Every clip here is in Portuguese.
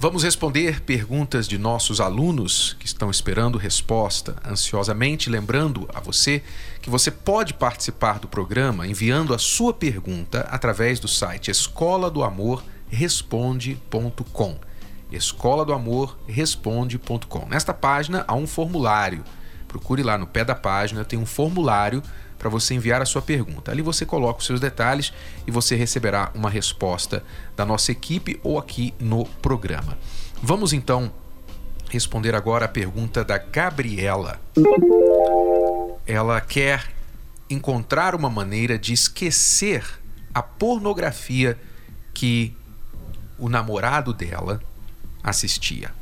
Vamos responder perguntas de nossos alunos que estão esperando resposta ansiosamente, lembrando a você que você pode participar do programa enviando a sua pergunta através do site escola do amor responde.com. Escola do amor responde.com. Nesta página há um formulário Procure lá no pé da página, tem um formulário para você enviar a sua pergunta. Ali você coloca os seus detalhes e você receberá uma resposta da nossa equipe ou aqui no programa. Vamos então responder agora a pergunta da Gabriela. Ela quer encontrar uma maneira de esquecer a pornografia que o namorado dela assistia.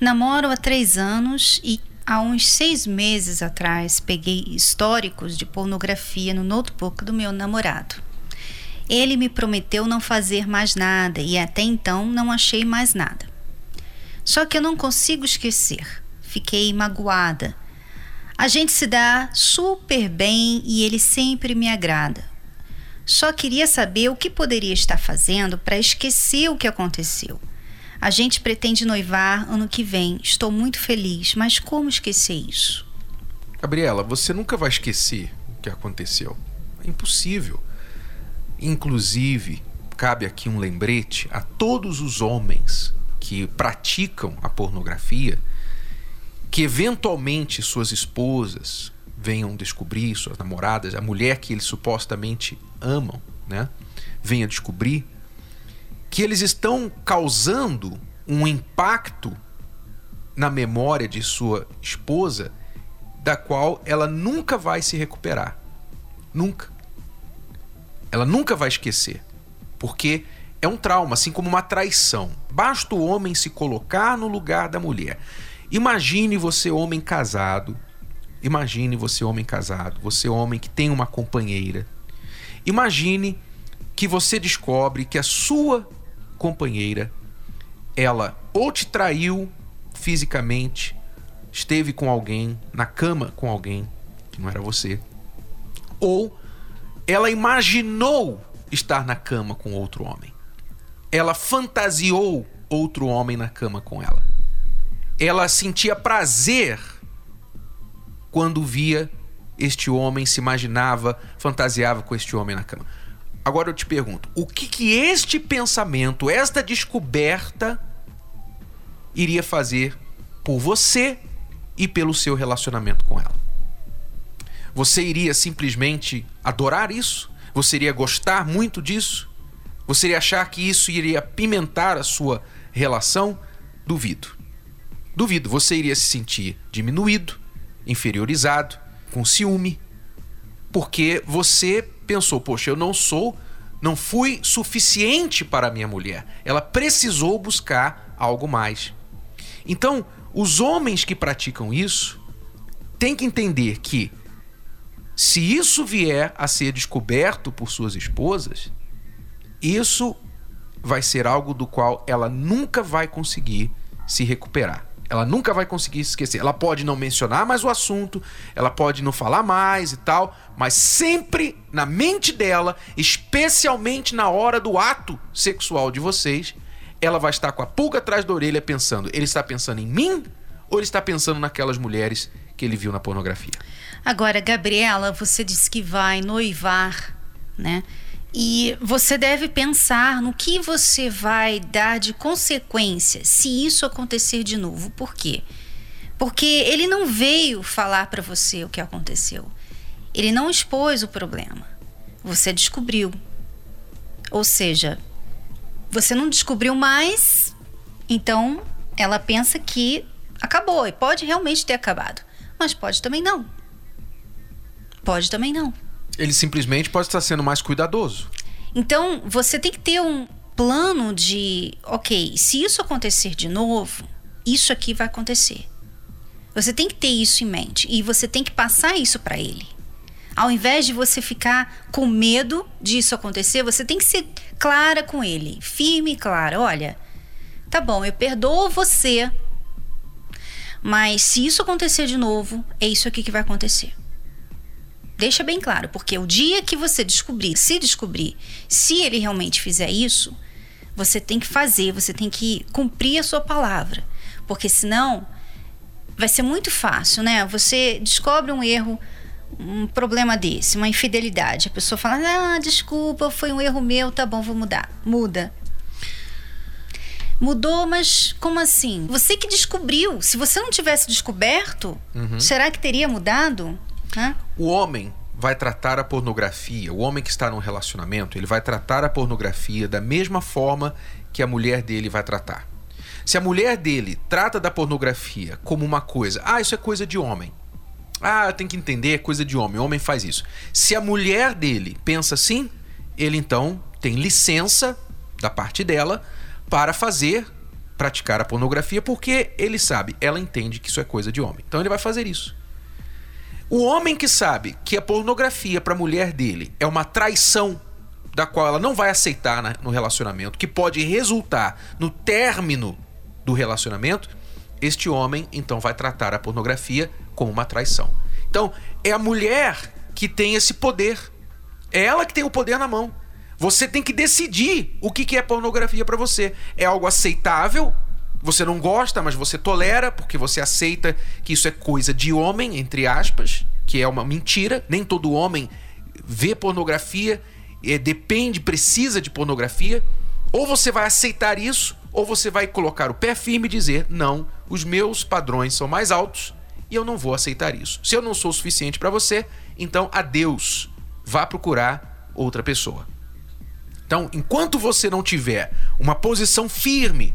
Namoro há três anos e Há uns seis meses atrás, peguei históricos de pornografia no notebook do meu namorado. Ele me prometeu não fazer mais nada e até então não achei mais nada. Só que eu não consigo esquecer. Fiquei magoada. A gente se dá super bem e ele sempre me agrada. Só queria saber o que poderia estar fazendo para esquecer o que aconteceu. A gente pretende noivar ano que vem. Estou muito feliz, mas como esquecer isso? Gabriela, você nunca vai esquecer o que aconteceu. É impossível. Inclusive, cabe aqui um lembrete a todos os homens que praticam a pornografia, que eventualmente suas esposas venham descobrir, suas namoradas, a mulher que eles supostamente amam, né? Venha descobrir que eles estão causando um impacto na memória de sua esposa da qual ela nunca vai se recuperar. Nunca. Ela nunca vai esquecer. Porque é um trauma, assim como uma traição. Basta o homem se colocar no lugar da mulher. Imagine você, homem casado. Imagine você, homem casado. Você, homem que tem uma companheira. Imagine que você descobre que a sua companheira, ela ou te traiu fisicamente, esteve com alguém, na cama com alguém, que não era você, ou ela imaginou estar na cama com outro homem. Ela fantasiou outro homem na cama com ela. Ela sentia prazer quando via este homem, se imaginava, fantasiava com este homem na cama. Agora eu te pergunto, o que que este pensamento, esta descoberta iria fazer por você e pelo seu relacionamento com ela? Você iria simplesmente adorar isso? Você iria gostar muito disso? Você iria achar que isso iria pimentar a sua relação? Duvido. Duvido. Você iria se sentir diminuído, inferiorizado, com ciúme, porque você pensou, poxa, eu não sou, não fui suficiente para minha mulher. Ela precisou buscar algo mais. Então, os homens que praticam isso têm que entender que se isso vier a ser descoberto por suas esposas, isso vai ser algo do qual ela nunca vai conseguir se recuperar. Ela nunca vai conseguir se esquecer. Ela pode não mencionar mais o assunto, ela pode não falar mais e tal, mas sempre na mente dela, especialmente na hora do ato sexual de vocês, ela vai estar com a pulga atrás da orelha pensando: ele está pensando em mim ou ele está pensando naquelas mulheres que ele viu na pornografia? Agora, Gabriela, você disse que vai noivar, né? E você deve pensar no que você vai dar de consequência se isso acontecer de novo. Por quê? Porque ele não veio falar para você o que aconteceu. Ele não expôs o problema. Você descobriu. Ou seja, você não descobriu mais, então ela pensa que acabou. E pode realmente ter acabado. Mas pode também não. Pode também não. Ele simplesmente pode estar sendo mais cuidadoso. Então, você tem que ter um plano de, ok, se isso acontecer de novo, isso aqui vai acontecer. Você tem que ter isso em mente e você tem que passar isso para ele. Ao invés de você ficar com medo disso acontecer, você tem que ser clara com ele, firme e clara. Olha, tá bom, eu perdoo você, mas se isso acontecer de novo, é isso aqui que vai acontecer. Deixa bem claro, porque o dia que você descobrir, se descobrir, se ele realmente fizer isso, você tem que fazer, você tem que cumprir a sua palavra. Porque senão vai ser muito fácil, né? Você descobre um erro, um problema desse, uma infidelidade. A pessoa fala: Ah, desculpa, foi um erro meu, tá bom, vou mudar. Muda. Mudou, mas como assim? Você que descobriu. Se você não tivesse descoberto, uhum. será que teria mudado? Hã? O homem vai tratar a pornografia, o homem que está num relacionamento, ele vai tratar a pornografia da mesma forma que a mulher dele vai tratar. Se a mulher dele trata da pornografia como uma coisa, ah, isso é coisa de homem. Ah, tem que entender, é coisa de homem, o homem faz isso. Se a mulher dele pensa assim, ele então tem licença da parte dela para fazer, praticar a pornografia, porque ele sabe, ela entende que isso é coisa de homem. Então ele vai fazer isso. O homem que sabe que a pornografia para a mulher dele é uma traição da qual ela não vai aceitar no relacionamento, que pode resultar no término do relacionamento, este homem então vai tratar a pornografia como uma traição. Então, é a mulher que tem esse poder. É ela que tem o poder na mão. Você tem que decidir o que é pornografia para você. É algo aceitável, você não gosta, mas você tolera, porque você aceita que isso é coisa de homem, entre aspas, que é uma mentira. Nem todo homem vê pornografia, é, depende, precisa de pornografia. Ou você vai aceitar isso, ou você vai colocar o pé firme e dizer: não, os meus padrões são mais altos e eu não vou aceitar isso. Se eu não sou o suficiente para você, então adeus. Vá procurar outra pessoa. Então, enquanto você não tiver uma posição firme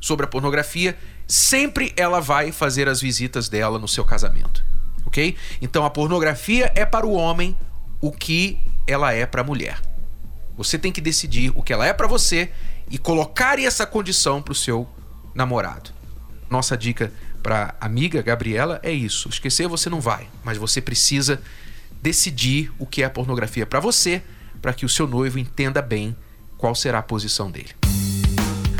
sobre a pornografia, sempre ela vai fazer as visitas dela no seu casamento. Ok? Então, a pornografia é para o homem o que ela é para a mulher. Você tem que decidir o que ela é para você e colocar essa condição para o seu namorado. Nossa dica para amiga Gabriela é isso: esquecer você não vai, mas você precisa decidir o que é pornografia para você para que o seu noivo entenda bem qual será a posição dele.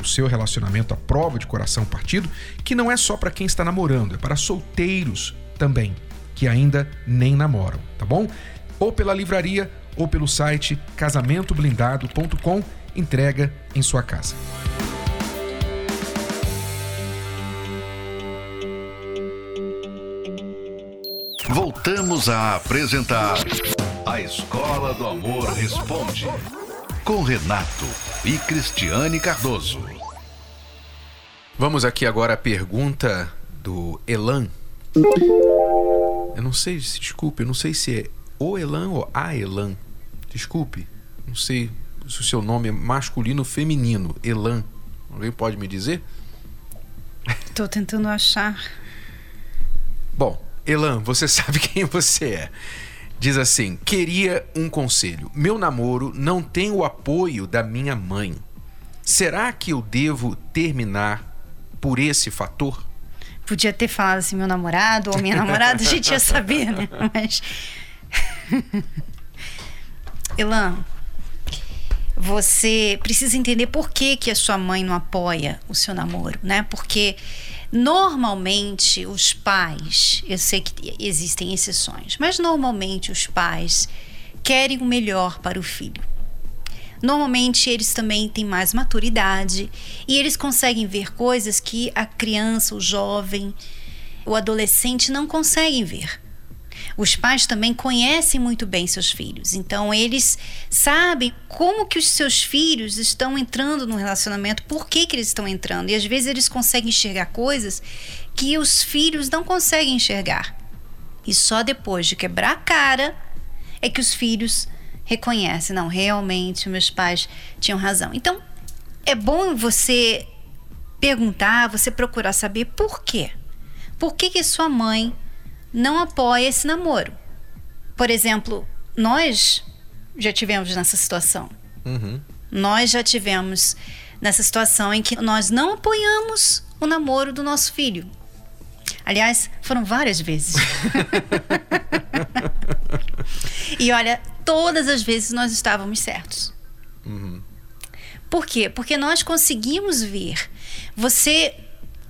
o seu relacionamento à prova de coração partido, que não é só para quem está namorando, é para solteiros também, que ainda nem namoram, tá bom? Ou pela livraria ou pelo site casamentoblindado.com, entrega em sua casa. Voltamos a apresentar A Escola do Amor Responde com Renato e Cristiane Cardoso. Vamos aqui agora à pergunta do Elan. Eu não sei, se desculpe, eu não sei se é o Elan ou a Elan. Desculpe, não sei se o seu nome é masculino ou feminino. Elan. Alguém pode me dizer? Estou tentando achar. Bom, Elan, você sabe quem você é. Diz assim: Queria um conselho. Meu namoro não tem o apoio da minha mãe. Será que eu devo terminar por esse fator? Podia ter falado assim, meu namorado ou minha namorada, a gente ia saber, né? Mas. Elan, você precisa entender por que, que a sua mãe não apoia o seu namoro, né? Porque Normalmente, os pais, eu sei que existem exceções, mas normalmente os pais querem o melhor para o filho. Normalmente eles também têm mais maturidade e eles conseguem ver coisas que a criança, o jovem, o adolescente não conseguem ver. Os pais também conhecem muito bem seus filhos, então eles sabem como que os seus filhos estão entrando no relacionamento, por que, que eles estão entrando. E às vezes eles conseguem enxergar coisas que os filhos não conseguem enxergar. E só depois de quebrar a cara é que os filhos reconhecem, não, realmente meus pais tinham razão. Então, é bom você perguntar, você procurar saber por quê. Por que, que sua mãe não apoia esse namoro. Por exemplo, nós já tivemos nessa situação. Uhum. Nós já tivemos nessa situação em que nós não apoiamos o namoro do nosso filho. Aliás, foram várias vezes. e olha, todas as vezes nós estávamos certos. Uhum. Por quê? Porque nós conseguimos ver. Você,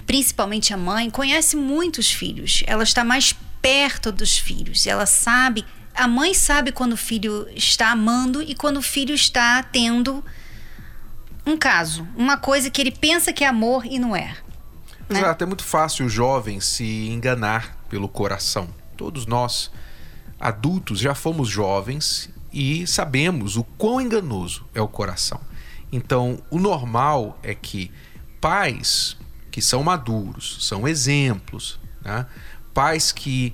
principalmente a mãe, conhece muitos filhos. Ela está mais perto dos filhos. Ela sabe, a mãe sabe quando o filho está amando e quando o filho está tendo um caso, uma coisa que ele pensa que é amor e não é. Né? Exato, é muito fácil o jovem se enganar pelo coração. Todos nós, adultos, já fomos jovens e sabemos o quão enganoso é o coração. Então, o normal é que pais que são maduros, são exemplos, né? Pais que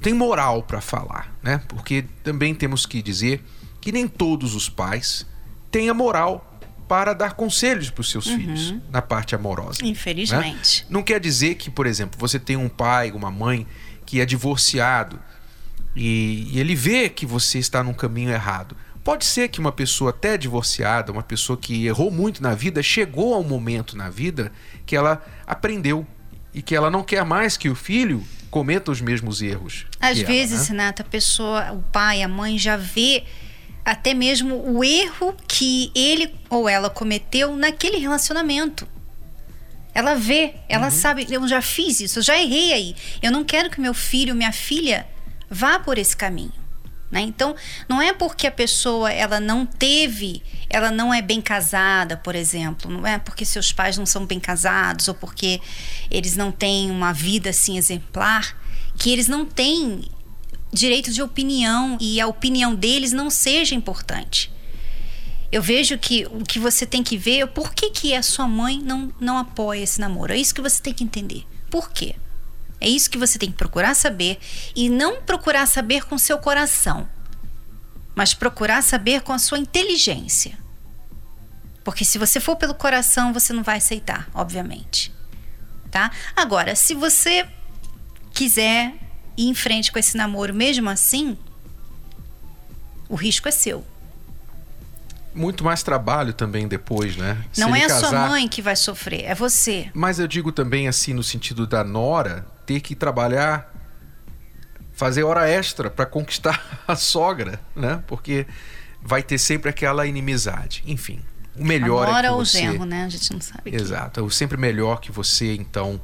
têm moral para falar, né? Porque também temos que dizer que nem todos os pais têm a moral para dar conselhos para os seus uhum. filhos na parte amorosa. Né? Infelizmente. Né? Não quer dizer que, por exemplo, você tem um pai, uma mãe que é divorciado e, e ele vê que você está num caminho errado. Pode ser que uma pessoa até divorciada, uma pessoa que errou muito na vida, chegou a um momento na vida que ela aprendeu e que ela não quer mais que o filho cometa os mesmos erros. Às vezes, ela, né? Renata, a pessoa, o pai, a mãe já vê até mesmo o erro que ele ou ela cometeu naquele relacionamento. Ela vê, ela uhum. sabe, eu já fiz isso, eu já errei aí. Eu não quero que meu filho, minha filha vá por esse caminho. Né? Então, não é porque a pessoa ela não teve, ela não é bem casada, por exemplo, não é porque seus pais não são bem casados ou porque eles não têm uma vida assim exemplar, que eles não têm direito de opinião e a opinião deles não seja importante. Eu vejo que o que você tem que ver é por que, que a sua mãe não, não apoia esse namoro. É isso que você tem que entender. Por quê? É isso que você tem que procurar saber e não procurar saber com seu coração, mas procurar saber com a sua inteligência. Porque se você for pelo coração, você não vai aceitar, obviamente. Tá? Agora, se você quiser ir em frente com esse namoro mesmo assim, o risco é seu. Muito mais trabalho também depois, né? Não é a casar... sua mãe que vai sofrer, é você. Mas eu digo também assim no sentido da nora ter que trabalhar, fazer hora extra para conquistar a sogra, né? Porque vai ter sempre aquela inimizade. Enfim, o melhor Agora é que você... ou genro, né? A gente não sabe. Exato. É o sempre melhor que você, então,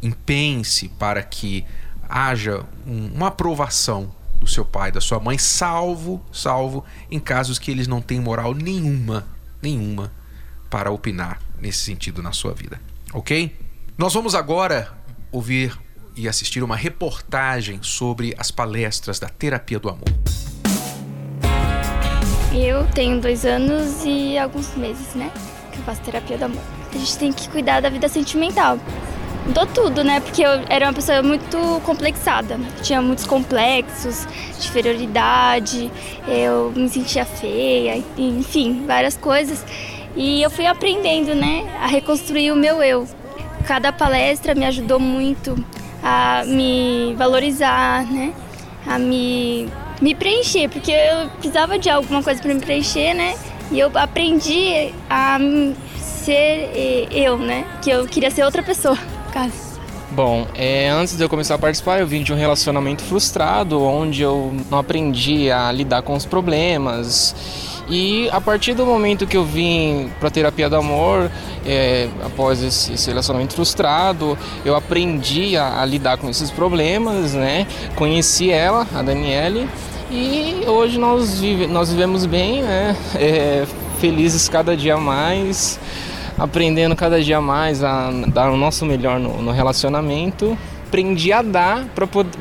empenhe-se para que haja um, uma aprovação do seu pai, da sua mãe, salvo, salvo em casos que eles não têm moral nenhuma, nenhuma para opinar nesse sentido na sua vida. Ok? Nós vamos agora ouvir e assistir uma reportagem sobre as palestras da terapia do amor. Eu tenho dois anos e alguns meses, né? Que eu faço terapia do amor. A gente tem que cuidar da vida sentimental. Mudou tudo, né? Porque eu era uma pessoa muito complexada. Tinha muitos complexos de inferioridade, eu me sentia feia, enfim, várias coisas. E eu fui aprendendo, né, a reconstruir o meu eu. Cada palestra me ajudou muito a me valorizar, né? A me, me preencher, porque eu precisava de alguma coisa para me preencher, né? E eu aprendi a ser eu, né? Que eu queria ser outra pessoa, caso. Bom, é, antes de eu começar a participar, eu vim de um relacionamento frustrado, onde eu não aprendi a lidar com os problemas E a partir do momento que eu vim para terapia do amor, é, após esse, relacionamento frustrado, eu aprendi a, a, lidar com esses problemas, né? Conheci ela, a Daniele, e hoje nós, vive, nós vivemos bem, né? É, felizes cada dia mais, aprendendo cada dia mais a dar o nosso melhor no, no relacionamento aprendi a dar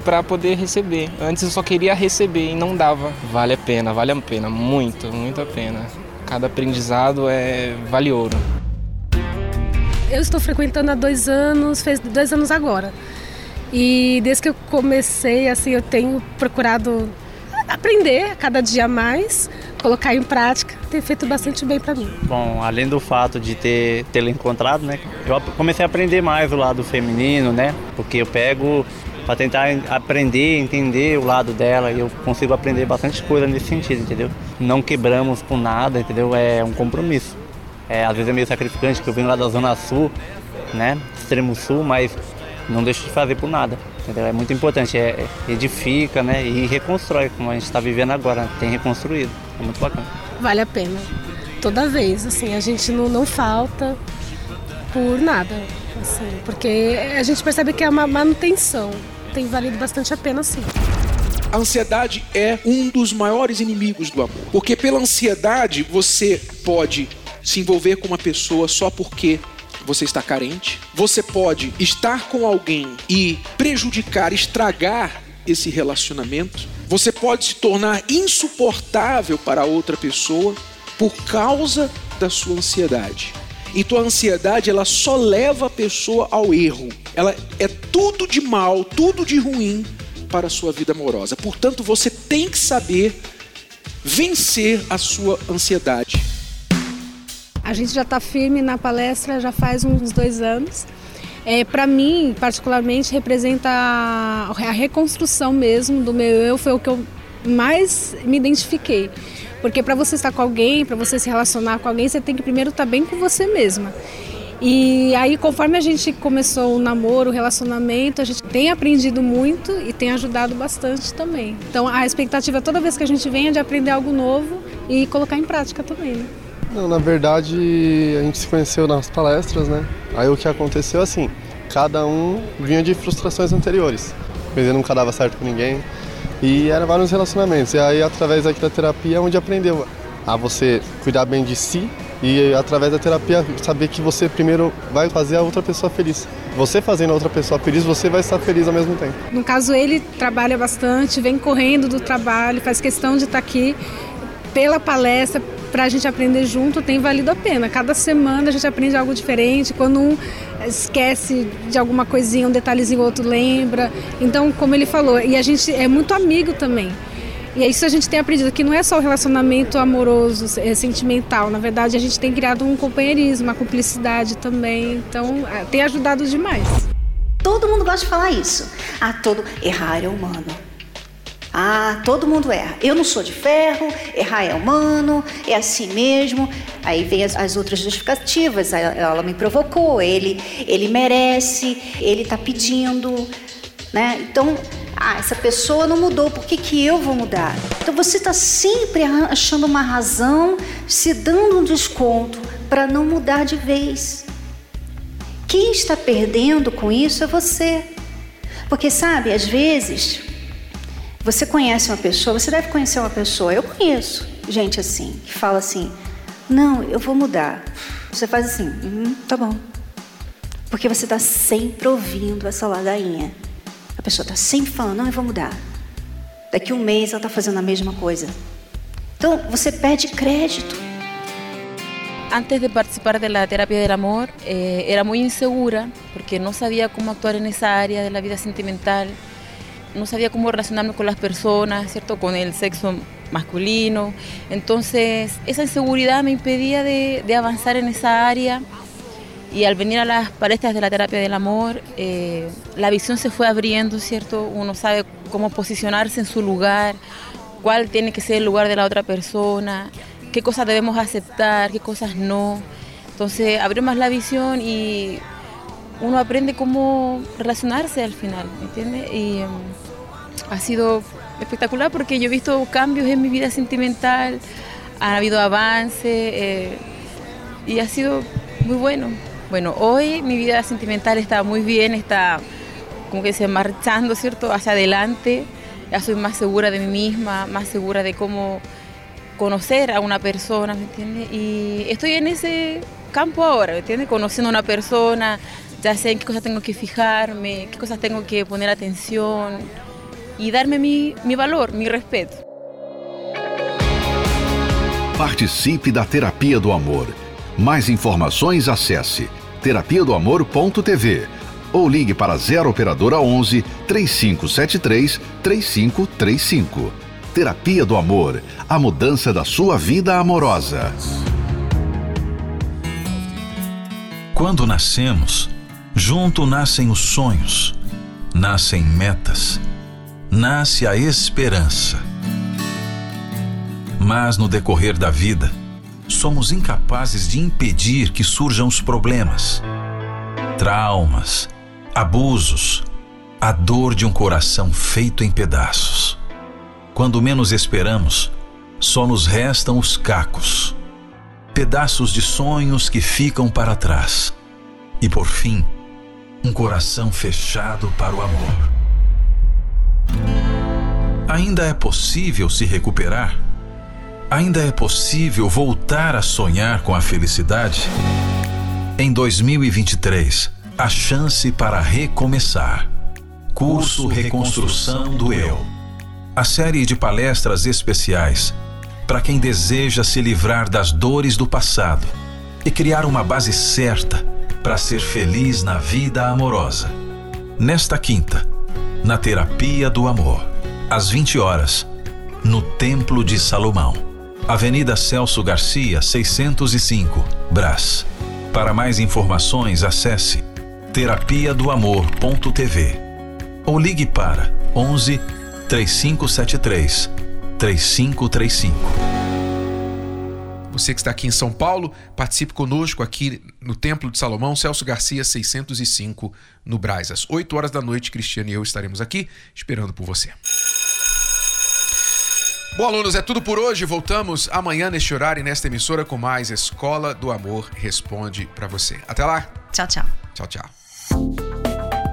para poder receber. Antes eu só queria receber e não dava. Vale a pena, vale a pena, muito, muito a pena. Cada aprendizado é vale ouro. Eu estou frequentando há dois anos, fez dois anos agora. E desde que eu comecei, assim, eu tenho procurado aprender cada dia mais, colocar em prática, tem feito bastante bem para mim. Bom, além do fato de ter tê-lo encontrado, né, eu comecei a aprender mais o lado feminino, né, porque eu pego para tentar aprender, entender o lado dela e eu consigo aprender bastante coisa nesse sentido, entendeu? Não quebramos com nada, entendeu? É um compromisso. É, às vezes é meio sacrificante, porque eu venho lá da Zona Sul, né, extremo sul, mas não deixo de fazer por nada. Entendeu? É muito importante, é, edifica né, e reconstrói, como a gente está vivendo agora, tem reconstruído. É muito bacana. Vale a pena. Toda vez, assim, a gente não, não falta por nada. Assim, porque a gente percebe que é uma manutenção. Tem valido bastante a pena, sim. A ansiedade é um dos maiores inimigos do amor. Porque pela ansiedade você pode se envolver com uma pessoa só porque você está carente. Você pode estar com alguém e prejudicar, estragar esse relacionamento. Você pode se tornar insuportável para outra pessoa por causa da sua ansiedade. Então a ansiedade ela só leva a pessoa ao erro. Ela é tudo de mal, tudo de ruim para a sua vida amorosa. Portanto, você tem que saber vencer a sua ansiedade. A gente já está firme na palestra já faz uns dois anos. É, para mim, particularmente, representa a, reconstrução mesmo do meu eu, foi o que eu mais me identifiquei. Porque para você estar com alguém, para você se relacionar com alguém, você tem que primeiro estar tá bem com você mesma. E aí, conforme a gente começou o namoro, o relacionamento, a gente tem aprendido muito e tem ajudado bastante também. Então, a expectativa toda vez que a gente vem é de aprender algo novo e colocar em prática também. Né? Não, na verdade a gente se conheceu nas palestras, né? Aí o que aconteceu assim, cada um vinha de frustrações anteriores. Coisa nunca dava certo com ninguém. E eram vários relacionamentos. E aí através da terapia é onde aprendeu a você cuidar bem de si e através da terapia saber que você primeiro vai fazer a outra pessoa feliz. Você fazendo a outra pessoa feliz, você vai estar feliz ao mesmo tempo. No caso ele trabalha bastante, vem correndo do trabalho, faz questão de estar aqui pela palestra, para a gente aprender junto tem valido a pena. Cada semana a gente aprende algo diferente. Quando um esquece de alguma coisinha, um detalhezinho, o outro lembra. Então, como ele falou, e a gente é muito amigo também. E é isso a gente tem aprendido, que não é só o relacionamento amoroso, é sentimental. Na verdade, a gente tem criado um companheirismo, uma cumplicidade também. Então, é, tem ajudado demais. Todo mundo gosta de falar isso. Ah, todo errar é humano. Ah, todo mundo erra. Eu não sou de ferro, errar é humano, é assim mesmo. Aí vem as, as outras justificativas. Ela, ela, me provocou, ele, ele merece, ele está pedindo, né? Então, ah, essa pessoa não mudou, por que, que eu vou mudar? Então você está sempre achando uma razão, se dando um desconto para não mudar de vez. Quem está perdendo com isso é você. Porque sabe, às vezes você conhece uma pessoa, você deve conhecer uma pessoa. Eu conheço gente assim, que fala assim: não, eu vou mudar. Você faz assim: hum, tá bom. Porque você está sempre ouvindo essa ladainha. A pessoa está sempre falando: não, eu vou mudar. Daqui um mês ela está fazendo a mesma coisa. Então você perde crédito. Antes de participar da terapia do amor, eh, era muito insegura porque não sabia como actuar nessa área da vida sentimental. No sabía cómo relacionarme con las personas, ¿cierto? Con el sexo masculino. Entonces, esa inseguridad me impedía de, avanzar en esa área. Y al venir a las palestras de la terapia del amor, eh, la visión se fue abriendo, ¿cierto? Uno sabe cómo posicionarse en su lugar, cuál tiene que ser el lugar de la otra persona, qué cosas debemos aceptar, qué cosas no. Entonces, abrió más la visión y uno aprende cómo relacionarse al final, ¿me entiendes? Em, ha sido espectacular porque yo he visto cambios en mi vida sentimental, ha habido avance eh, y ha sido muy bueno. Bueno, hoy mi vida sentimental está muy bien, está como que se marchando, ¿cierto?, hacia adelante. Ya soy más segura de mí misma, más segura de cómo conocer a una persona, ¿me entiendes? Y estoy en ese campo ahora, ¿me entiendes? Conociendo a una persona, ya sé en qué cosas tengo que fijarme, qué cosas tengo que poner atención y darme mi, mi valor, mi respeto. Participe da Terapia do Amor. Mais informações acesse terapia do amor.tv ou ligue para 0 operadora 11 3573 3535. Terapia do Amor, a mudança da sua vida amorosa. Quando nascemos, junto nascem os sonhos, nascem metas, nasce a esperança. Mas no decorrer da vida, somos incapazes de impedir que surjam os problemas, traumas, abusos, a dor de um coração feito em pedaços. Quando menos esperamos, só nos restam os cacos, pedaços de sonhos que ficam para trás. E por fim, um coração fechado para o amor. Ainda é possível se recuperar? Ainda é possível voltar a sonhar com a felicidade? Em 2023, a chance para recomeçar. Curso Reconstrução do Eu. A série de palestras especiais para quem deseja se livrar das dores do passado e criar uma base certa para ser feliz na vida amorosa. Nesta quinta, na Terapia do Amor, às 20 horas, no Templo de Salomão, Avenida Celso Garcia, 605, Brás. Para mais informações, acesse terapia do amor.tv ou ligue para 11 3573 3535. Você que está aqui em São Paulo, participe conosco aqui no Templo de Salomão, Celso Garcia 605, no Braz. Às 8 horas da noite, Cristiano e eu estaremos aqui esperando por você. Bom, alunos, é tudo por hoje. Voltamos amanhã neste horário e nesta emissora com mais Escola do Amor Responde para você. Até lá. Tchau, tchau. Tchau, tchau.